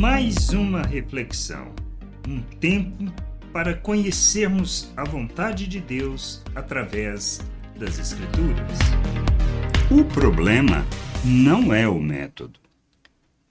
mais uma reflexão, um tempo para conhecermos a vontade de Deus através das Escrituras. O problema não é o método.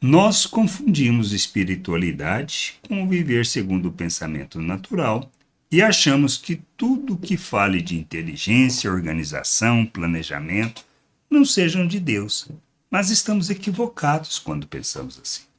Nós confundimos espiritualidade com viver segundo o pensamento natural e achamos que tudo que fale de inteligência, organização, planejamento não sejam de Deus, mas estamos equivocados quando pensamos assim.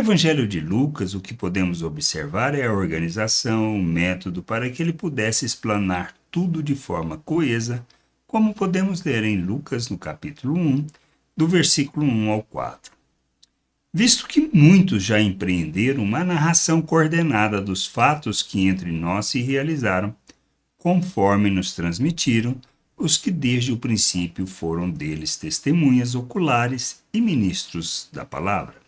Evangelho de Lucas, o que podemos observar é a organização, o método para que ele pudesse explanar tudo de forma coesa, como podemos ler em Lucas, no capítulo 1, do versículo 1 ao 4. Visto que muitos já empreenderam uma narração coordenada dos fatos que entre nós se realizaram, conforme nos transmitiram os que desde o princípio foram deles testemunhas oculares e ministros da palavra.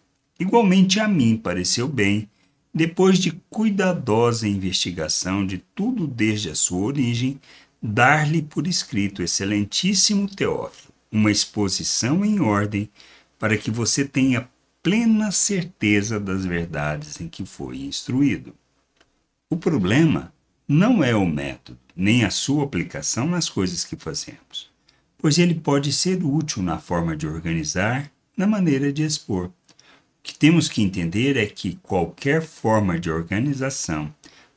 Igualmente a mim pareceu bem, depois de cuidadosa investigação de tudo desde a sua origem, dar-lhe por escrito, excelentíssimo Teófilo, uma exposição em ordem para que você tenha plena certeza das verdades em que foi instruído. O problema não é o método, nem a sua aplicação nas coisas que fazemos, pois ele pode ser útil na forma de organizar, na maneira de expor. Que temos que entender é que qualquer forma de organização,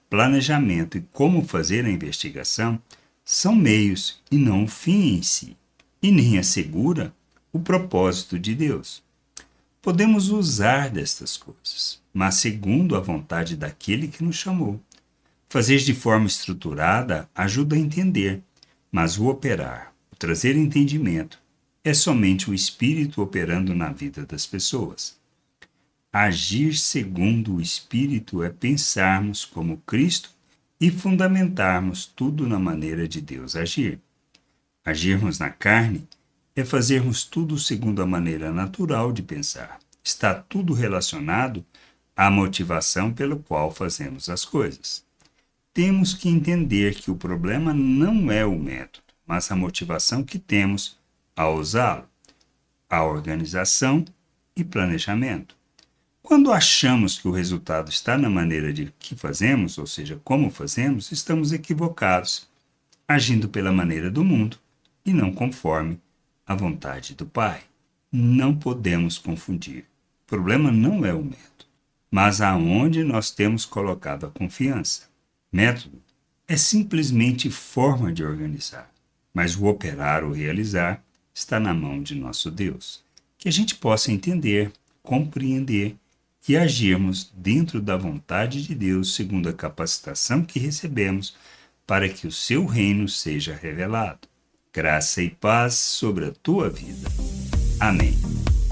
planejamento e como fazer a investigação são meios e não o fim em si, e nem assegura o propósito de Deus. Podemos usar destas coisas, mas segundo a vontade daquele que nos chamou. Fazer de forma estruturada ajuda a entender, mas o operar, o trazer entendimento, é somente o Espírito operando na vida das pessoas. Agir segundo o Espírito é pensarmos como Cristo e fundamentarmos tudo na maneira de Deus agir. Agirmos na carne é fazermos tudo segundo a maneira natural de pensar. Está tudo relacionado à motivação pelo qual fazemos as coisas temos que entender que o problema não é o método, mas a motivação que temos ao usá-lo, a organização e planejamento. Quando achamos que o resultado está na maneira de que fazemos, ou seja, como fazemos, estamos equivocados, agindo pela maneira do mundo e não conforme a vontade do Pai. Não podemos confundir. O problema não é o método, mas aonde nós temos colocado a confiança. Método é simplesmente forma de organizar, mas o operar ou realizar está na mão de nosso Deus. Que a gente possa entender, compreender e agirmos dentro da vontade de Deus segundo a capacitação que recebemos para que o seu reino seja revelado. Graça e paz sobre a tua vida. Amém.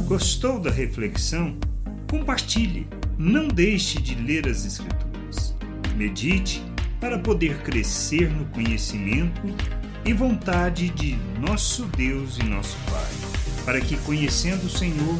Gostou da reflexão? Compartilhe. Não deixe de ler as Escrituras. Medite para poder crescer no conhecimento e vontade de nosso Deus e nosso Pai, para que, conhecendo o Senhor,